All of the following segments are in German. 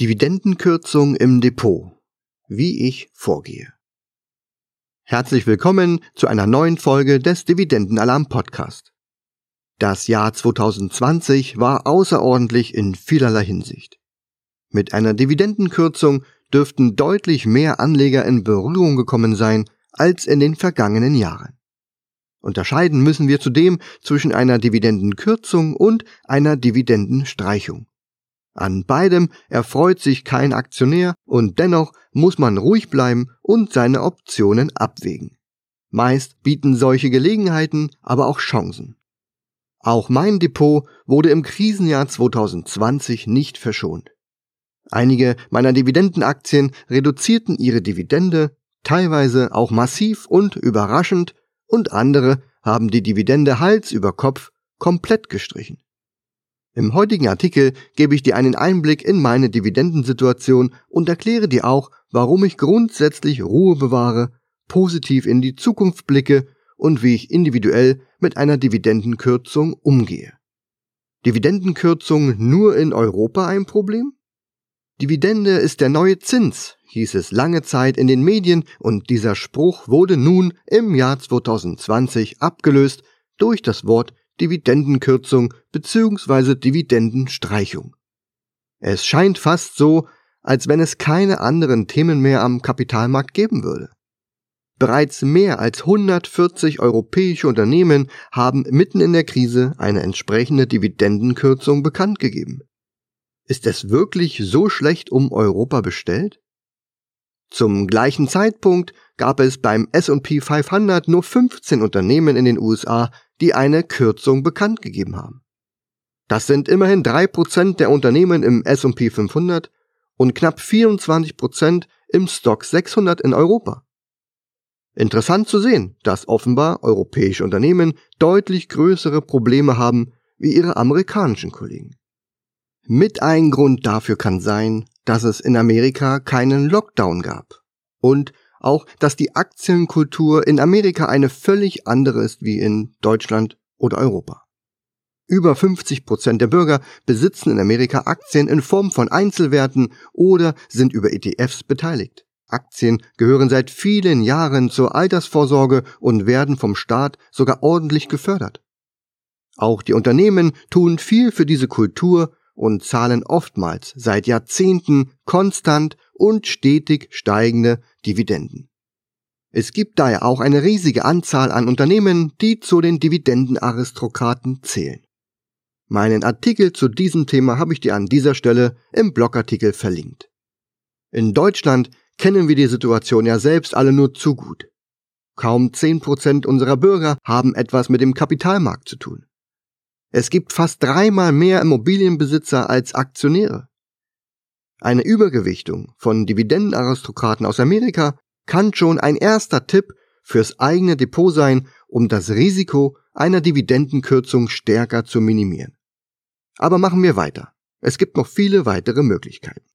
Dividendenkürzung im Depot. Wie ich vorgehe. Herzlich willkommen zu einer neuen Folge des Dividendenalarm Podcast. Das Jahr 2020 war außerordentlich in vielerlei Hinsicht. Mit einer Dividendenkürzung dürften deutlich mehr Anleger in Berührung gekommen sein als in den vergangenen Jahren. Unterscheiden müssen wir zudem zwischen einer Dividendenkürzung und einer Dividendenstreichung. An beidem erfreut sich kein Aktionär und dennoch muss man ruhig bleiben und seine Optionen abwägen. Meist bieten solche Gelegenheiten aber auch Chancen. Auch mein Depot wurde im Krisenjahr 2020 nicht verschont. Einige meiner Dividendenaktien reduzierten ihre Dividende, teilweise auch massiv und überraschend, und andere haben die Dividende Hals über Kopf komplett gestrichen. Im heutigen Artikel gebe ich dir einen Einblick in meine Dividendensituation und erkläre dir auch, warum ich grundsätzlich Ruhe bewahre, positiv in die Zukunft blicke und wie ich individuell mit einer Dividendenkürzung umgehe. Dividendenkürzung nur in Europa ein Problem? Dividende ist der neue Zins, hieß es lange Zeit in den Medien und dieser Spruch wurde nun im Jahr 2020 abgelöst durch das Wort Dividendenkürzung bzw. Dividendenstreichung. Es scheint fast so, als wenn es keine anderen Themen mehr am Kapitalmarkt geben würde. Bereits mehr als 140 europäische Unternehmen haben mitten in der Krise eine entsprechende Dividendenkürzung bekannt gegeben. Ist es wirklich so schlecht um Europa bestellt? Zum gleichen Zeitpunkt gab es beim S&P 500 nur 15 Unternehmen in den USA, die eine Kürzung bekannt gegeben haben. Das sind immerhin 3% der Unternehmen im S&P 500 und knapp 24% im Stock 600 in Europa. Interessant zu sehen, dass offenbar europäische Unternehmen deutlich größere Probleme haben wie ihre amerikanischen Kollegen. Mit ein Grund dafür kann sein, dass es in Amerika keinen Lockdown gab und auch, dass die Aktienkultur in Amerika eine völlig andere ist wie in Deutschland oder Europa. Über 50 Prozent der Bürger besitzen in Amerika Aktien in Form von Einzelwerten oder sind über ETFs beteiligt. Aktien gehören seit vielen Jahren zur Altersvorsorge und werden vom Staat sogar ordentlich gefördert. Auch die Unternehmen tun viel für diese Kultur und zahlen oftmals seit Jahrzehnten konstant und stetig steigende Dividenden. Es gibt daher auch eine riesige Anzahl an Unternehmen, die zu den Dividendenaristokraten zählen. Meinen Artikel zu diesem Thema habe ich dir an dieser Stelle im Blogartikel verlinkt. In Deutschland kennen wir die Situation ja selbst alle nur zu gut. Kaum 10% unserer Bürger haben etwas mit dem Kapitalmarkt zu tun. Es gibt fast dreimal mehr Immobilienbesitzer als Aktionäre. Eine Übergewichtung von Dividendenaristokraten aus Amerika kann schon ein erster Tipp fürs eigene Depot sein, um das Risiko einer Dividendenkürzung stärker zu minimieren. Aber machen wir weiter. Es gibt noch viele weitere Möglichkeiten.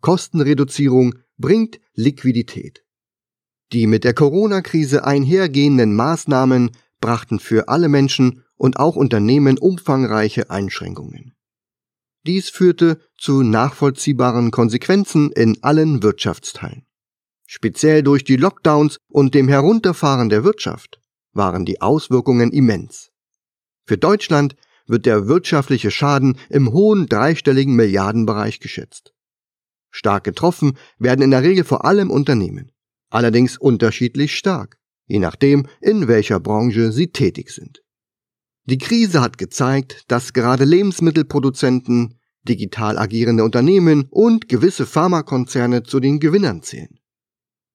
Kostenreduzierung bringt Liquidität. Die mit der Corona-Krise einhergehenden Maßnahmen brachten für alle Menschen und auch Unternehmen umfangreiche Einschränkungen. Dies führte zu nachvollziehbaren Konsequenzen in allen Wirtschaftsteilen. Speziell durch die Lockdowns und dem Herunterfahren der Wirtschaft waren die Auswirkungen immens. Für Deutschland wird der wirtschaftliche Schaden im hohen dreistelligen Milliardenbereich geschätzt. Stark getroffen werden in der Regel vor allem Unternehmen, allerdings unterschiedlich stark, je nachdem, in welcher Branche sie tätig sind. Die Krise hat gezeigt, dass gerade Lebensmittelproduzenten, digital agierende Unternehmen und gewisse Pharmakonzerne zu den Gewinnern zählen.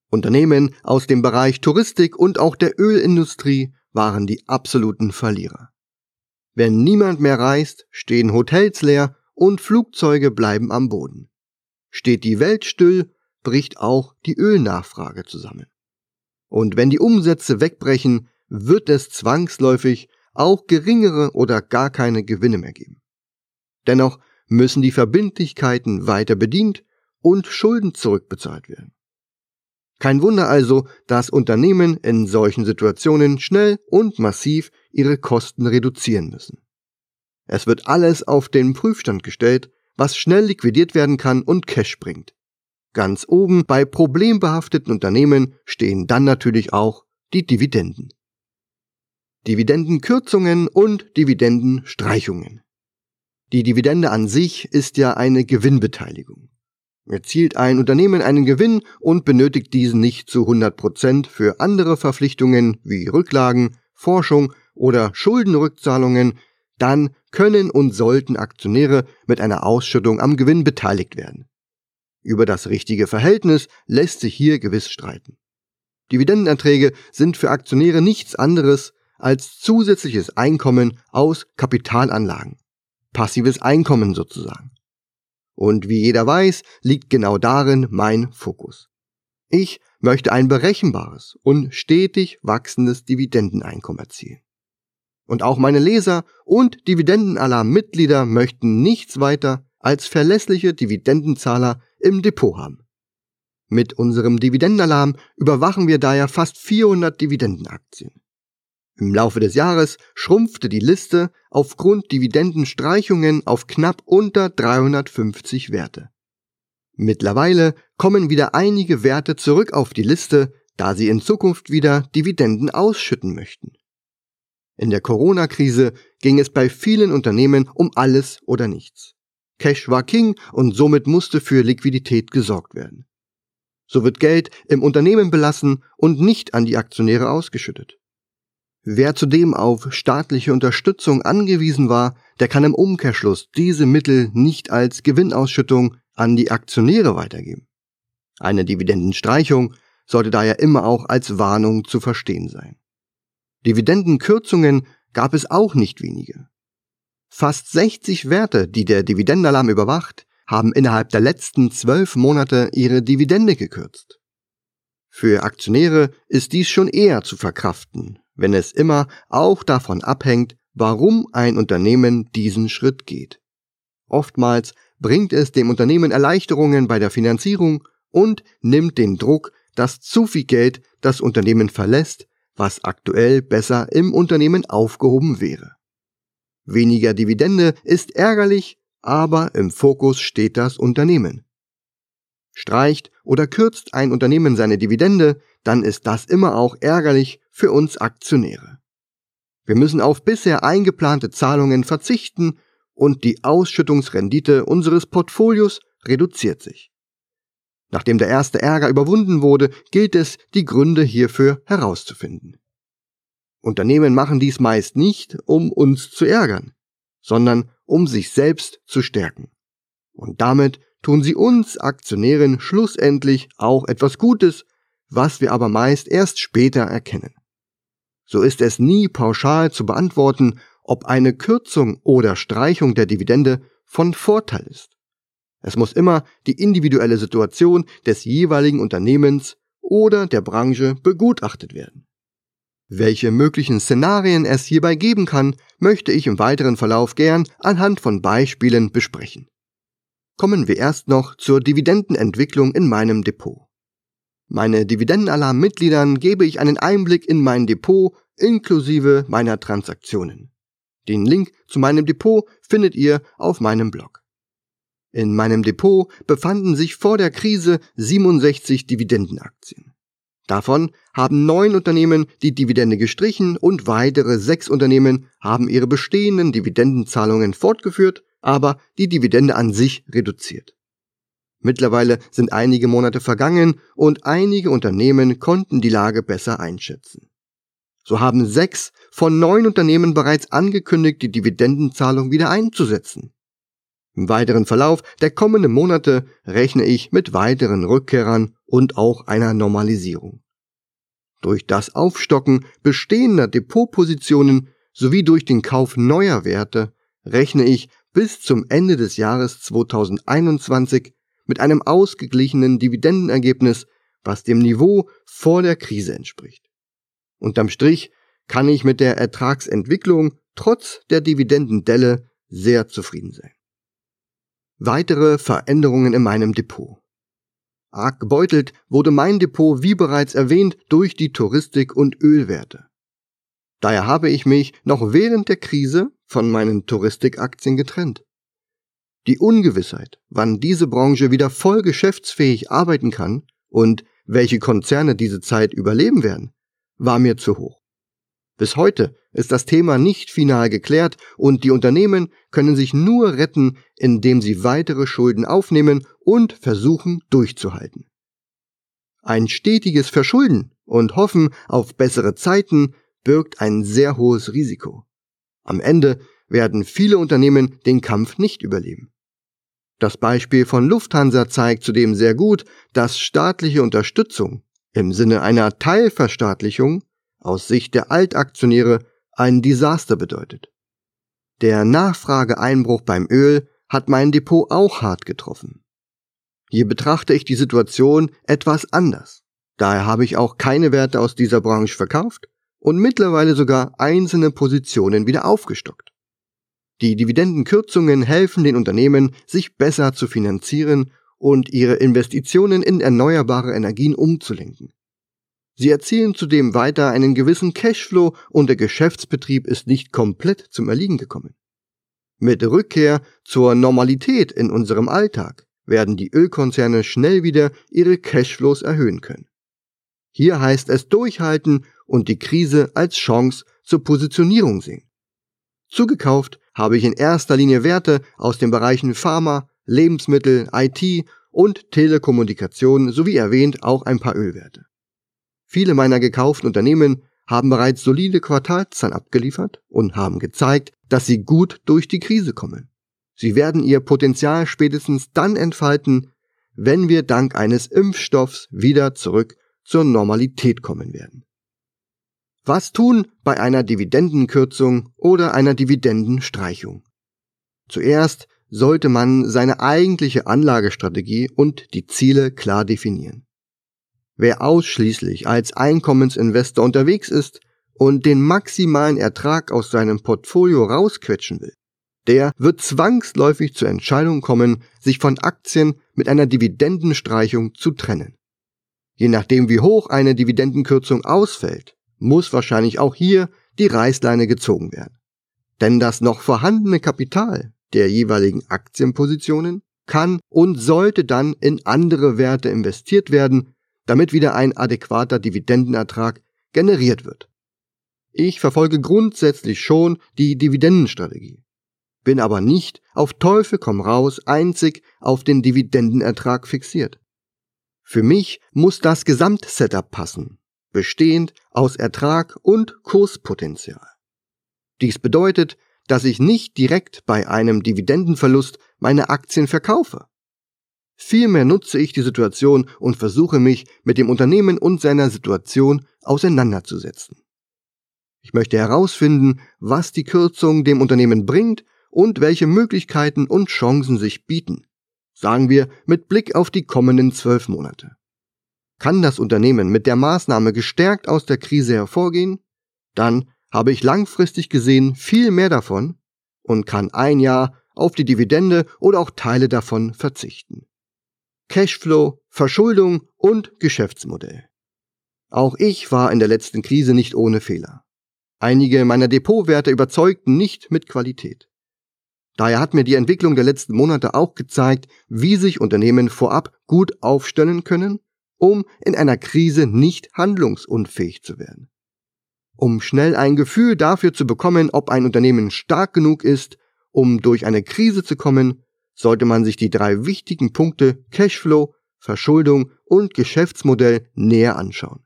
Unternehmen aus dem Bereich Touristik und auch der Ölindustrie waren die absoluten Verlierer. Wenn niemand mehr reist, stehen Hotels leer und Flugzeuge bleiben am Boden. Steht die Welt still, bricht auch die Ölnachfrage zusammen. Und wenn die Umsätze wegbrechen, wird es zwangsläufig auch geringere oder gar keine Gewinne mehr geben. Dennoch müssen die Verbindlichkeiten weiter bedient und Schulden zurückbezahlt werden. Kein Wunder also, dass Unternehmen in solchen Situationen schnell und massiv ihre Kosten reduzieren müssen. Es wird alles auf den Prüfstand gestellt, was schnell liquidiert werden kann und Cash bringt. Ganz oben bei problembehafteten Unternehmen stehen dann natürlich auch die Dividenden. Dividendenkürzungen und Dividendenstreichungen. Die Dividende an sich ist ja eine Gewinnbeteiligung. Erzielt ein Unternehmen einen Gewinn und benötigt diesen nicht zu 100 Prozent für andere Verpflichtungen wie Rücklagen, Forschung oder Schuldenrückzahlungen, dann können und sollten Aktionäre mit einer Ausschüttung am Gewinn beteiligt werden. Über das richtige Verhältnis lässt sich hier gewiss streiten. Dividendenerträge sind für Aktionäre nichts anderes als zusätzliches Einkommen aus Kapitalanlagen. Passives Einkommen sozusagen. Und wie jeder weiß, liegt genau darin mein Fokus. Ich möchte ein berechenbares und stetig wachsendes Dividendeneinkommen erzielen. Und auch meine Leser und Dividendenalarm-Mitglieder möchten nichts weiter als verlässliche Dividendenzahler im Depot haben. Mit unserem Dividendenalarm überwachen wir daher fast 400 Dividendenaktien. Im Laufe des Jahres schrumpfte die Liste aufgrund Dividendenstreichungen auf knapp unter 350 Werte. Mittlerweile kommen wieder einige Werte zurück auf die Liste, da sie in Zukunft wieder Dividenden ausschütten möchten. In der Corona-Krise ging es bei vielen Unternehmen um alles oder nichts. Cash war King und somit musste für Liquidität gesorgt werden. So wird Geld im Unternehmen belassen und nicht an die Aktionäre ausgeschüttet. Wer zudem auf staatliche Unterstützung angewiesen war, der kann im Umkehrschluss diese Mittel nicht als Gewinnausschüttung an die Aktionäre weitergeben. Eine Dividendenstreichung sollte daher immer auch als Warnung zu verstehen sein. Dividendenkürzungen gab es auch nicht wenige. Fast 60 Werte, die der Dividendenalarm überwacht, haben innerhalb der letzten zwölf Monate ihre Dividende gekürzt. Für Aktionäre ist dies schon eher zu verkraften, wenn es immer auch davon abhängt, warum ein Unternehmen diesen Schritt geht. Oftmals bringt es dem Unternehmen Erleichterungen bei der Finanzierung und nimmt den Druck, dass zu viel Geld das Unternehmen verlässt, was aktuell besser im Unternehmen aufgehoben wäre. Weniger Dividende ist ärgerlich, aber im Fokus steht das Unternehmen. Streicht oder kürzt ein Unternehmen seine Dividende, dann ist das immer auch ärgerlich für uns Aktionäre. Wir müssen auf bisher eingeplante Zahlungen verzichten und die Ausschüttungsrendite unseres Portfolios reduziert sich. Nachdem der erste Ärger überwunden wurde, gilt es, die Gründe hierfür herauszufinden. Unternehmen machen dies meist nicht, um uns zu ärgern, sondern um sich selbst zu stärken. Und damit tun sie uns Aktionären schlussendlich auch etwas Gutes, was wir aber meist erst später erkennen. So ist es nie pauschal zu beantworten, ob eine Kürzung oder Streichung der Dividende von Vorteil ist. Es muss immer die individuelle Situation des jeweiligen Unternehmens oder der Branche begutachtet werden. Welche möglichen Szenarien es hierbei geben kann, möchte ich im weiteren Verlauf gern anhand von Beispielen besprechen. Kommen wir erst noch zur Dividendenentwicklung in meinem Depot. Meine Dividendenalarm-Mitgliedern gebe ich einen Einblick in mein Depot inklusive meiner Transaktionen. Den Link zu meinem Depot findet ihr auf meinem Blog. In meinem Depot befanden sich vor der Krise 67 Dividendenaktien. Davon haben neun Unternehmen die Dividende gestrichen und weitere sechs Unternehmen haben ihre bestehenden Dividendenzahlungen fortgeführt, aber die Dividende an sich reduziert. Mittlerweile sind einige Monate vergangen und einige Unternehmen konnten die Lage besser einschätzen. So haben sechs von neun Unternehmen bereits angekündigt, die Dividendenzahlung wieder einzusetzen. Im weiteren Verlauf der kommenden Monate rechne ich mit weiteren Rückkehrern und auch einer Normalisierung. Durch das Aufstocken bestehender Depotpositionen sowie durch den Kauf neuer Werte rechne ich bis zum Ende des Jahres 2021 mit einem ausgeglichenen Dividendenergebnis, was dem Niveau vor der Krise entspricht. Unterm Strich kann ich mit der Ertragsentwicklung trotz der Dividendendelle sehr zufrieden sein. Weitere Veränderungen in meinem Depot. Arg gebeutelt wurde mein Depot, wie bereits erwähnt, durch die Touristik und Ölwerte. Daher habe ich mich noch während der Krise von meinen Touristikaktien getrennt. Die Ungewissheit, wann diese Branche wieder voll geschäftsfähig arbeiten kann und welche Konzerne diese Zeit überleben werden, war mir zu hoch. Bis heute ist das Thema nicht final geklärt und die Unternehmen können sich nur retten, indem sie weitere Schulden aufnehmen und versuchen durchzuhalten. Ein stetiges Verschulden und Hoffen auf bessere Zeiten birgt ein sehr hohes Risiko. Am Ende werden viele Unternehmen den Kampf nicht überleben. Das Beispiel von Lufthansa zeigt zudem sehr gut, dass staatliche Unterstützung im Sinne einer Teilverstaatlichung aus Sicht der Altaktionäre ein Desaster bedeutet. Der Nachfrageeinbruch beim Öl hat mein Depot auch hart getroffen. Hier betrachte ich die Situation etwas anders. Daher habe ich auch keine Werte aus dieser Branche verkauft und mittlerweile sogar einzelne Positionen wieder aufgestockt. Die Dividendenkürzungen helfen den Unternehmen, sich besser zu finanzieren und ihre Investitionen in erneuerbare Energien umzulenken. Sie erzielen zudem weiter einen gewissen Cashflow und der Geschäftsbetrieb ist nicht komplett zum Erliegen gekommen. Mit Rückkehr zur Normalität in unserem Alltag werden die Ölkonzerne schnell wieder ihre Cashflows erhöhen können. Hier heißt es durchhalten und die Krise als Chance zur Positionierung sehen. Zugekauft habe ich in erster Linie Werte aus den Bereichen Pharma, Lebensmittel, IT und Telekommunikation sowie erwähnt auch ein paar Ölwerte. Viele meiner gekauften Unternehmen haben bereits solide Quartalszahlen abgeliefert und haben gezeigt, dass sie gut durch die Krise kommen. Sie werden ihr Potenzial spätestens dann entfalten, wenn wir dank eines Impfstoffs wieder zurück zur Normalität kommen werden. Was tun bei einer Dividendenkürzung oder einer Dividendenstreichung? Zuerst sollte man seine eigentliche Anlagestrategie und die Ziele klar definieren. Wer ausschließlich als Einkommensinvestor unterwegs ist und den maximalen Ertrag aus seinem Portfolio rausquetschen will, der wird zwangsläufig zur Entscheidung kommen, sich von Aktien mit einer Dividendenstreichung zu trennen. Je nachdem, wie hoch eine Dividendenkürzung ausfällt, muss wahrscheinlich auch hier die Reißleine gezogen werden. Denn das noch vorhandene Kapital der jeweiligen Aktienpositionen kann und sollte dann in andere Werte investiert werden, damit wieder ein adäquater Dividendenertrag generiert wird. Ich verfolge grundsätzlich schon die Dividendenstrategie, bin aber nicht auf Teufel komm raus einzig auf den Dividendenertrag fixiert. Für mich muss das Gesamtsetup passen bestehend aus Ertrag und Kurspotenzial. Dies bedeutet, dass ich nicht direkt bei einem Dividendenverlust meine Aktien verkaufe. Vielmehr nutze ich die Situation und versuche mich mit dem Unternehmen und seiner Situation auseinanderzusetzen. Ich möchte herausfinden, was die Kürzung dem Unternehmen bringt und welche Möglichkeiten und Chancen sich bieten. Sagen wir mit Blick auf die kommenden zwölf Monate. Kann das Unternehmen mit der Maßnahme gestärkt aus der Krise hervorgehen, dann habe ich langfristig gesehen viel mehr davon und kann ein Jahr auf die Dividende oder auch Teile davon verzichten. Cashflow, Verschuldung und Geschäftsmodell. Auch ich war in der letzten Krise nicht ohne Fehler. Einige meiner Depotwerte überzeugten nicht mit Qualität. Daher hat mir die Entwicklung der letzten Monate auch gezeigt, wie sich Unternehmen vorab gut aufstellen können um in einer Krise nicht handlungsunfähig zu werden. Um schnell ein Gefühl dafür zu bekommen, ob ein Unternehmen stark genug ist, um durch eine Krise zu kommen, sollte man sich die drei wichtigen Punkte Cashflow, Verschuldung und Geschäftsmodell näher anschauen.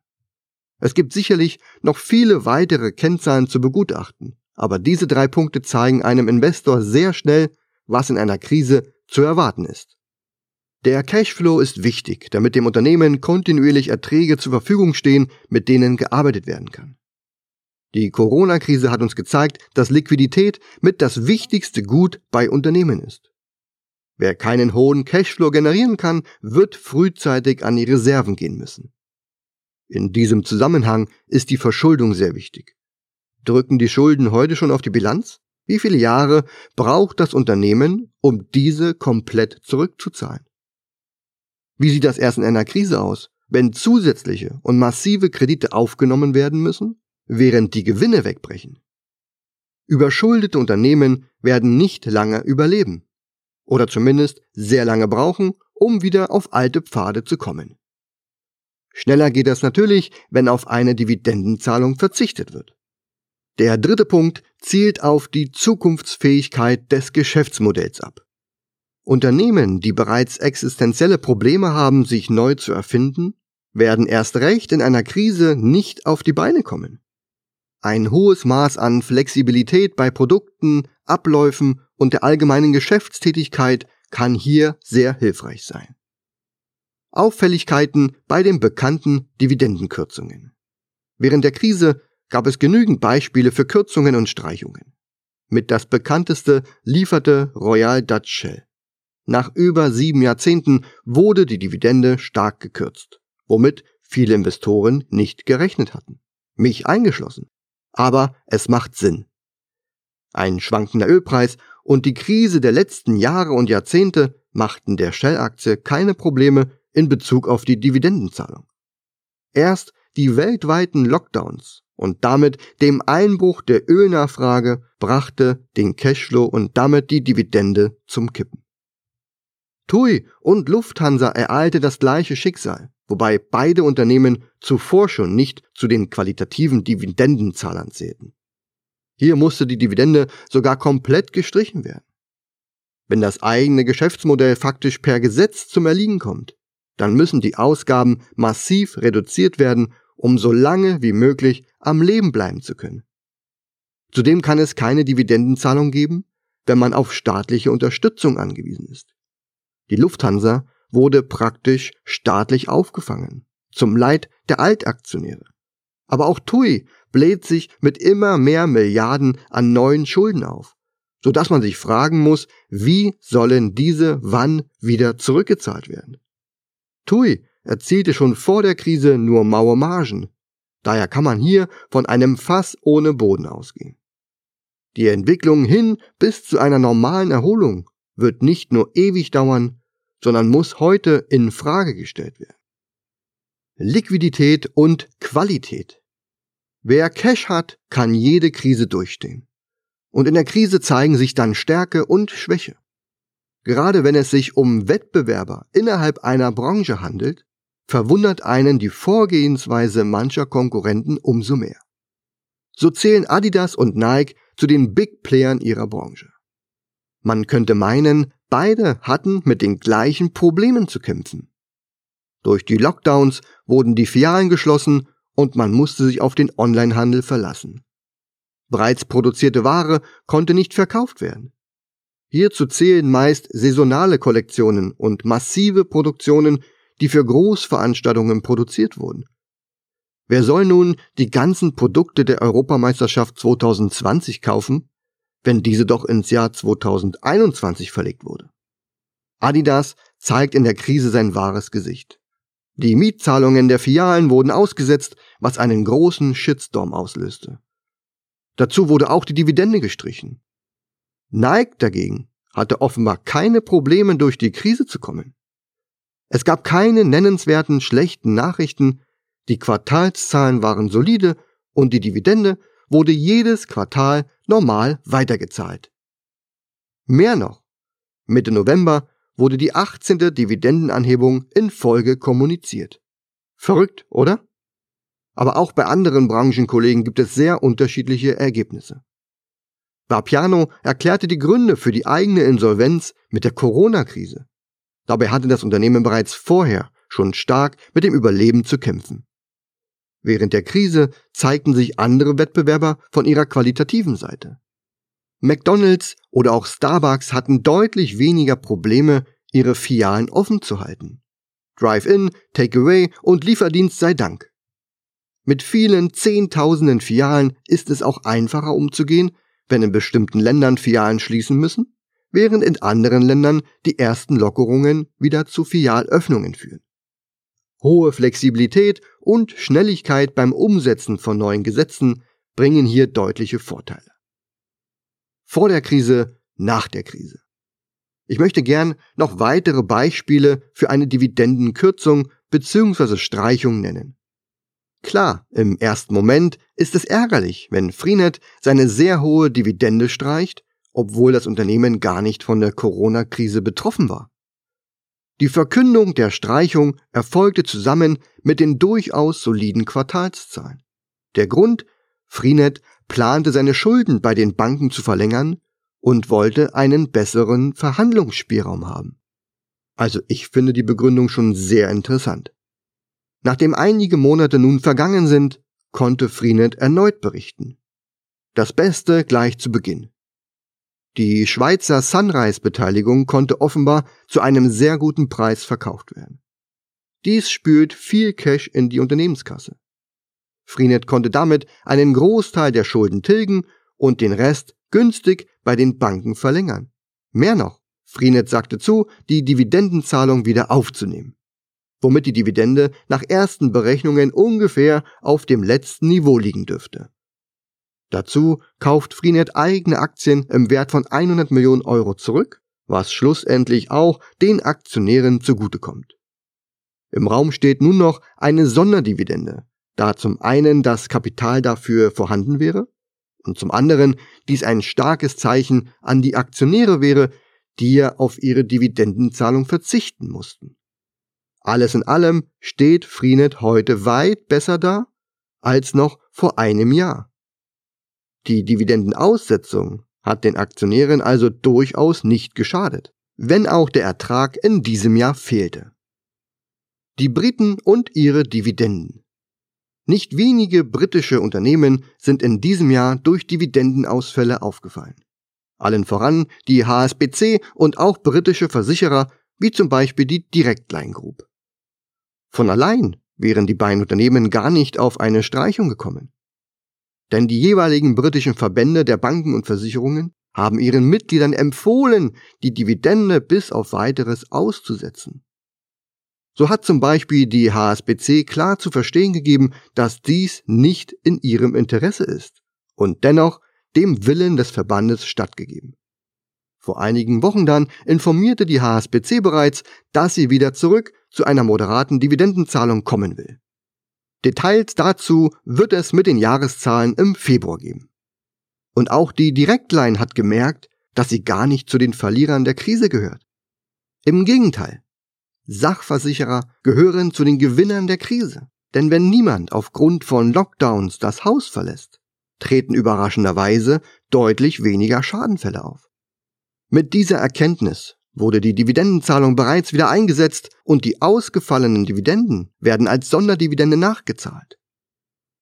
Es gibt sicherlich noch viele weitere Kennzahlen zu begutachten, aber diese drei Punkte zeigen einem Investor sehr schnell, was in einer Krise zu erwarten ist. Der Cashflow ist wichtig, damit dem Unternehmen kontinuierlich Erträge zur Verfügung stehen, mit denen gearbeitet werden kann. Die Corona-Krise hat uns gezeigt, dass Liquidität mit das wichtigste Gut bei Unternehmen ist. Wer keinen hohen Cashflow generieren kann, wird frühzeitig an die Reserven gehen müssen. In diesem Zusammenhang ist die Verschuldung sehr wichtig. Drücken die Schulden heute schon auf die Bilanz? Wie viele Jahre braucht das Unternehmen, um diese komplett zurückzuzahlen? Wie sieht das erst in einer Krise aus, wenn zusätzliche und massive Kredite aufgenommen werden müssen, während die Gewinne wegbrechen? Überschuldete Unternehmen werden nicht lange überleben. oder zumindest sehr lange brauchen, um wieder auf alte Pfade zu kommen. Schneller geht das natürlich, wenn auf eine Dividendenzahlung verzichtet wird. Der dritte Punkt zielt auf die Zukunftsfähigkeit des Geschäftsmodells ab. Unternehmen, die bereits existenzielle Probleme haben, sich neu zu erfinden, werden erst recht in einer Krise nicht auf die Beine kommen. Ein hohes Maß an Flexibilität bei Produkten, Abläufen und der allgemeinen Geschäftstätigkeit kann hier sehr hilfreich sein. Auffälligkeiten bei den bekannten Dividendenkürzungen. Während der Krise gab es genügend Beispiele für Kürzungen und Streichungen. Mit das bekannteste lieferte Royal Dutch Shell. Nach über sieben Jahrzehnten wurde die Dividende stark gekürzt, womit viele Investoren nicht gerechnet hatten. Mich eingeschlossen. Aber es macht Sinn. Ein schwankender Ölpreis und die Krise der letzten Jahre und Jahrzehnte machten der Shell-Aktie keine Probleme in Bezug auf die Dividendenzahlung. Erst die weltweiten Lockdowns und damit dem Einbruch der Ölnachfrage brachte den Cashflow und damit die Dividende zum Kippen. TUI und Lufthansa ereilte das gleiche Schicksal, wobei beide Unternehmen zuvor schon nicht zu den qualitativen Dividendenzahlern zählten. Hier musste die Dividende sogar komplett gestrichen werden. Wenn das eigene Geschäftsmodell faktisch per Gesetz zum Erliegen kommt, dann müssen die Ausgaben massiv reduziert werden, um so lange wie möglich am Leben bleiben zu können. Zudem kann es keine Dividendenzahlung geben, wenn man auf staatliche Unterstützung angewiesen ist. Die Lufthansa wurde praktisch staatlich aufgefangen, zum Leid der Altaktionäre. Aber auch TUI bläht sich mit immer mehr Milliarden an neuen Schulden auf, so dass man sich fragen muss, wie sollen diese wann wieder zurückgezahlt werden? TUI erzielte schon vor der Krise nur maue Margen. Daher kann man hier von einem Fass ohne Boden ausgehen. Die Entwicklung hin bis zu einer normalen Erholung wird nicht nur ewig dauern, sondern muss heute in Frage gestellt werden. Liquidität und Qualität. Wer Cash hat, kann jede Krise durchstehen. Und in der Krise zeigen sich dann Stärke und Schwäche. Gerade wenn es sich um Wettbewerber innerhalb einer Branche handelt, verwundert einen die Vorgehensweise mancher Konkurrenten umso mehr. So zählen Adidas und Nike zu den Big Playern ihrer Branche. Man könnte meinen, beide hatten mit den gleichen Problemen zu kämpfen. Durch die Lockdowns wurden die Filialen geschlossen und man musste sich auf den Onlinehandel verlassen. Bereits produzierte Ware konnte nicht verkauft werden. Hierzu zählen meist saisonale Kollektionen und massive Produktionen, die für Großveranstaltungen produziert wurden. Wer soll nun die ganzen Produkte der Europameisterschaft 2020 kaufen, wenn diese doch ins Jahr 2021 verlegt wurde? Adidas zeigt in der Krise sein wahres Gesicht. Die Mietzahlungen der Filialen wurden ausgesetzt, was einen großen Shitstorm auslöste. Dazu wurde auch die Dividende gestrichen. Nike dagegen hatte offenbar keine Probleme durch die Krise zu kommen. Es gab keine nennenswerten schlechten Nachrichten, die Quartalszahlen waren solide und die Dividende wurde jedes Quartal normal weitergezahlt. Mehr noch, Mitte November wurde die 18. Dividendenanhebung in Folge kommuniziert. Verrückt, oder? Aber auch bei anderen Branchenkollegen gibt es sehr unterschiedliche Ergebnisse. Vapiano erklärte die Gründe für die eigene Insolvenz mit der Corona-Krise. Dabei hatte das Unternehmen bereits vorher schon stark mit dem Überleben zu kämpfen. Während der Krise zeigten sich andere Wettbewerber von ihrer qualitativen Seite. McDonald's oder auch Starbucks hatten deutlich weniger Probleme, ihre Filialen offen zu halten. Drive-In, Takeaway und Lieferdienst sei Dank. Mit vielen Zehntausenden Filialen ist es auch einfacher umzugehen, wenn in bestimmten Ländern Filialen schließen müssen, während in anderen Ländern die ersten Lockerungen wieder zu Filialöffnungen führen. Hohe Flexibilität und Schnelligkeit beim Umsetzen von neuen Gesetzen bringen hier deutliche Vorteile. Vor der Krise, nach der Krise. Ich möchte gern noch weitere Beispiele für eine Dividendenkürzung bzw. Streichung nennen. Klar, im ersten Moment ist es ärgerlich, wenn Freenet seine sehr hohe Dividende streicht obwohl das Unternehmen gar nicht von der Corona-Krise betroffen war. Die Verkündung der Streichung erfolgte zusammen mit den durchaus soliden Quartalszahlen. Der Grund? Freenet plante seine Schulden bei den Banken zu verlängern und wollte einen besseren Verhandlungsspielraum haben. Also ich finde die Begründung schon sehr interessant. Nachdem einige Monate nun vergangen sind, konnte Freenet erneut berichten. Das Beste gleich zu Beginn. Die Schweizer Sunrise-Beteiligung konnte offenbar zu einem sehr guten Preis verkauft werden. Dies spült viel Cash in die Unternehmenskasse. Freenet konnte damit einen Großteil der Schulden tilgen und den Rest günstig bei den Banken verlängern. Mehr noch, Freenet sagte zu, die Dividendenzahlung wieder aufzunehmen. Womit die Dividende nach ersten Berechnungen ungefähr auf dem letzten Niveau liegen dürfte. Dazu kauft Freenet eigene Aktien im Wert von 100 Millionen Euro zurück, was schlussendlich auch den Aktionären zugutekommt. Im Raum steht nun noch eine Sonderdividende, da zum einen das Kapital dafür vorhanden wäre und zum anderen dies ein starkes Zeichen an die Aktionäre wäre, die ja auf ihre Dividendenzahlung verzichten mussten. Alles in allem steht Freenet heute weit besser da als noch vor einem Jahr. Die Dividendenaussetzung hat den Aktionären also durchaus nicht geschadet, wenn auch der Ertrag in diesem Jahr fehlte. Die Briten und ihre Dividenden. Nicht wenige britische Unternehmen sind in diesem Jahr durch Dividendenausfälle aufgefallen. Allen voran die HSBC und auch britische Versicherer wie zum Beispiel die Directline Group. Von allein wären die beiden Unternehmen gar nicht auf eine Streichung gekommen. Denn die jeweiligen britischen Verbände der Banken und Versicherungen haben ihren Mitgliedern empfohlen, die Dividende bis auf weiteres auszusetzen. So hat zum Beispiel die HSBC klar zu verstehen gegeben, dass dies nicht in ihrem Interesse ist und dennoch dem Willen des Verbandes stattgegeben. Vor einigen Wochen dann informierte die HSBC bereits, dass sie wieder zurück zu einer moderaten Dividendenzahlung kommen will. Details dazu wird es mit den Jahreszahlen im Februar geben. Und auch die Direktline hat gemerkt, dass sie gar nicht zu den Verlierern der Krise gehört. Im Gegenteil. Sachversicherer gehören zu den Gewinnern der Krise. Denn wenn niemand aufgrund von Lockdowns das Haus verlässt, treten überraschenderweise deutlich weniger Schadenfälle auf. Mit dieser Erkenntnis wurde die Dividendenzahlung bereits wieder eingesetzt und die ausgefallenen Dividenden werden als Sonderdividende nachgezahlt.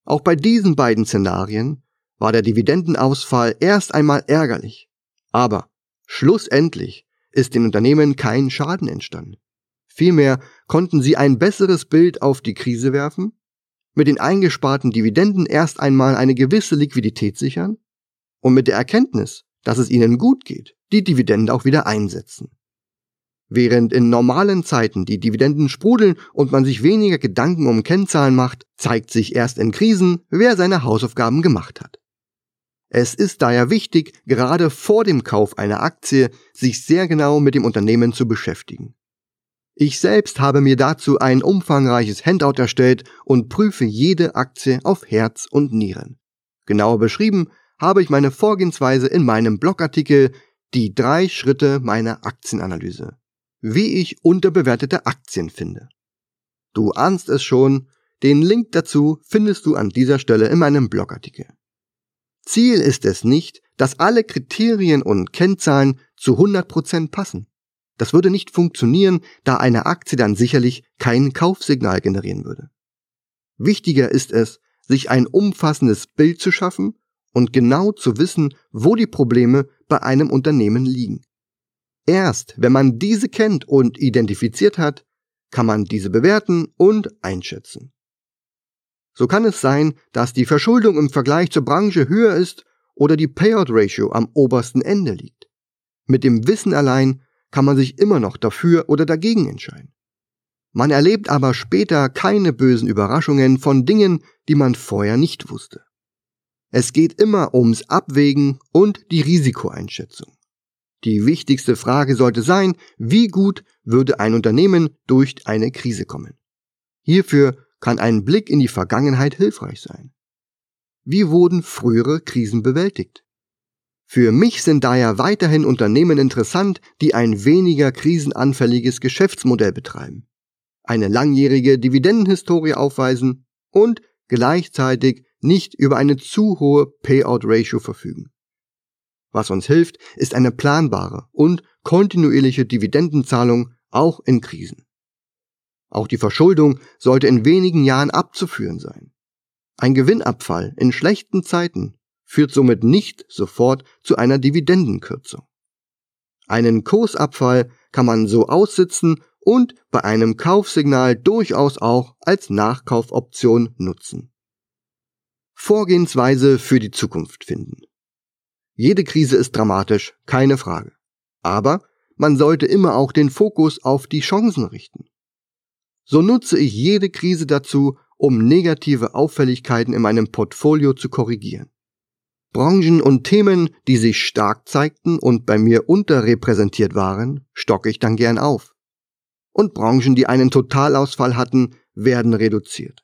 Auch bei diesen beiden Szenarien war der Dividendenausfall erst einmal ärgerlich. Aber schlussendlich ist den Unternehmen kein Schaden entstanden. Vielmehr konnten sie ein besseres Bild auf die Krise werfen, mit den eingesparten Dividenden erst einmal eine gewisse Liquidität sichern und mit der Erkenntnis, dass es ihnen gut geht, die Dividende auch wieder einsetzen. Während in normalen Zeiten die Dividenden sprudeln und man sich weniger Gedanken um Kennzahlen macht, zeigt sich erst in Krisen, wer seine Hausaufgaben gemacht hat. Es ist daher wichtig, gerade vor dem Kauf einer Aktie sich sehr genau mit dem Unternehmen zu beschäftigen. Ich selbst habe mir dazu ein umfangreiches Handout erstellt und prüfe jede Aktie auf Herz und Nieren. Genauer beschrieben habe ich meine Vorgehensweise in meinem Blogartikel Die drei Schritte meiner Aktienanalyse wie ich unterbewertete Aktien finde. Du ahnst es schon, den Link dazu findest du an dieser Stelle in meinem Blogartikel. Ziel ist es nicht, dass alle Kriterien und Kennzahlen zu 100% passen. Das würde nicht funktionieren, da eine Aktie dann sicherlich kein Kaufsignal generieren würde. Wichtiger ist es, sich ein umfassendes Bild zu schaffen und genau zu wissen, wo die Probleme bei einem Unternehmen liegen. Erst wenn man diese kennt und identifiziert hat, kann man diese bewerten und einschätzen. So kann es sein, dass die Verschuldung im Vergleich zur Branche höher ist oder die Payout Ratio am obersten Ende liegt. Mit dem Wissen allein kann man sich immer noch dafür oder dagegen entscheiden. Man erlebt aber später keine bösen Überraschungen von Dingen, die man vorher nicht wusste. Es geht immer ums Abwägen und die Risikoeinschätzung. Die wichtigste Frage sollte sein, wie gut würde ein Unternehmen durch eine Krise kommen. Hierfür kann ein Blick in die Vergangenheit hilfreich sein. Wie wurden frühere Krisen bewältigt? Für mich sind daher weiterhin Unternehmen interessant, die ein weniger krisenanfälliges Geschäftsmodell betreiben, eine langjährige Dividendenhistorie aufweisen und gleichzeitig nicht über eine zu hohe Payout-Ratio verfügen. Was uns hilft, ist eine planbare und kontinuierliche Dividendenzahlung auch in Krisen. Auch die Verschuldung sollte in wenigen Jahren abzuführen sein. Ein Gewinnabfall in schlechten Zeiten führt somit nicht sofort zu einer Dividendenkürzung. Einen Kursabfall kann man so aussitzen und bei einem Kaufsignal durchaus auch als Nachkaufoption nutzen. Vorgehensweise für die Zukunft finden. Jede Krise ist dramatisch, keine Frage. Aber man sollte immer auch den Fokus auf die Chancen richten. So nutze ich jede Krise dazu, um negative Auffälligkeiten in meinem Portfolio zu korrigieren. Branchen und Themen, die sich stark zeigten und bei mir unterrepräsentiert waren, stocke ich dann gern auf. Und Branchen, die einen Totalausfall hatten, werden reduziert.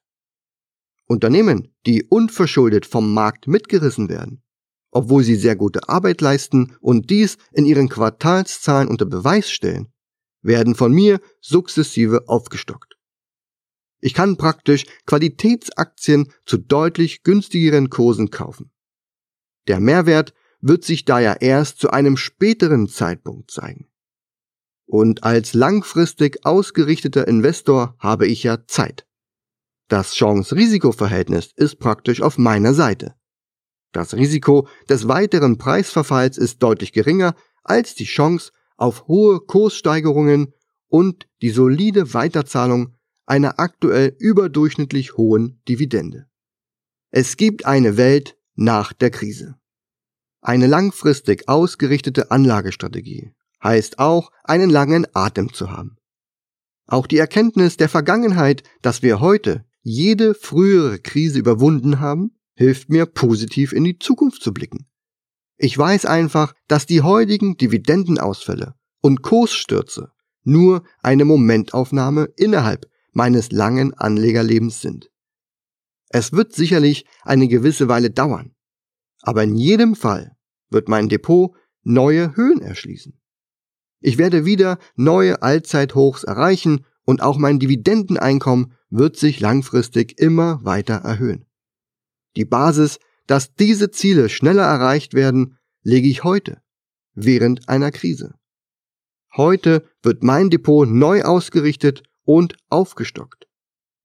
Unternehmen, die unverschuldet vom Markt mitgerissen werden, obwohl sie sehr gute Arbeit leisten und dies in ihren Quartalszahlen unter Beweis stellen, werden von mir sukzessive aufgestockt. Ich kann praktisch Qualitätsaktien zu deutlich günstigeren Kursen kaufen. Der Mehrwert wird sich daher erst zu einem späteren Zeitpunkt zeigen. Und als langfristig ausgerichteter Investor habe ich ja Zeit. Das Chance-Risiko-Verhältnis ist praktisch auf meiner Seite. Das Risiko des weiteren Preisverfalls ist deutlich geringer als die Chance auf hohe Kurssteigerungen und die solide Weiterzahlung einer aktuell überdurchschnittlich hohen Dividende. Es gibt eine Welt nach der Krise. Eine langfristig ausgerichtete Anlagestrategie heißt auch, einen langen Atem zu haben. Auch die Erkenntnis der Vergangenheit, dass wir heute jede frühere Krise überwunden haben, hilft mir positiv in die Zukunft zu blicken. Ich weiß einfach, dass die heutigen Dividendenausfälle und Kursstürze nur eine Momentaufnahme innerhalb meines langen Anlegerlebens sind. Es wird sicherlich eine gewisse Weile dauern, aber in jedem Fall wird mein Depot neue Höhen erschließen. Ich werde wieder neue Allzeithochs erreichen und auch mein Dividendeneinkommen wird sich langfristig immer weiter erhöhen. Die Basis, dass diese Ziele schneller erreicht werden, lege ich heute, während einer Krise. Heute wird mein Depot neu ausgerichtet und aufgestockt.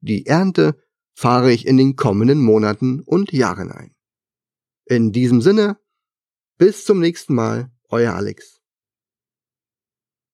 Die Ernte fahre ich in den kommenden Monaten und Jahren ein. In diesem Sinne, bis zum nächsten Mal, euer Alex.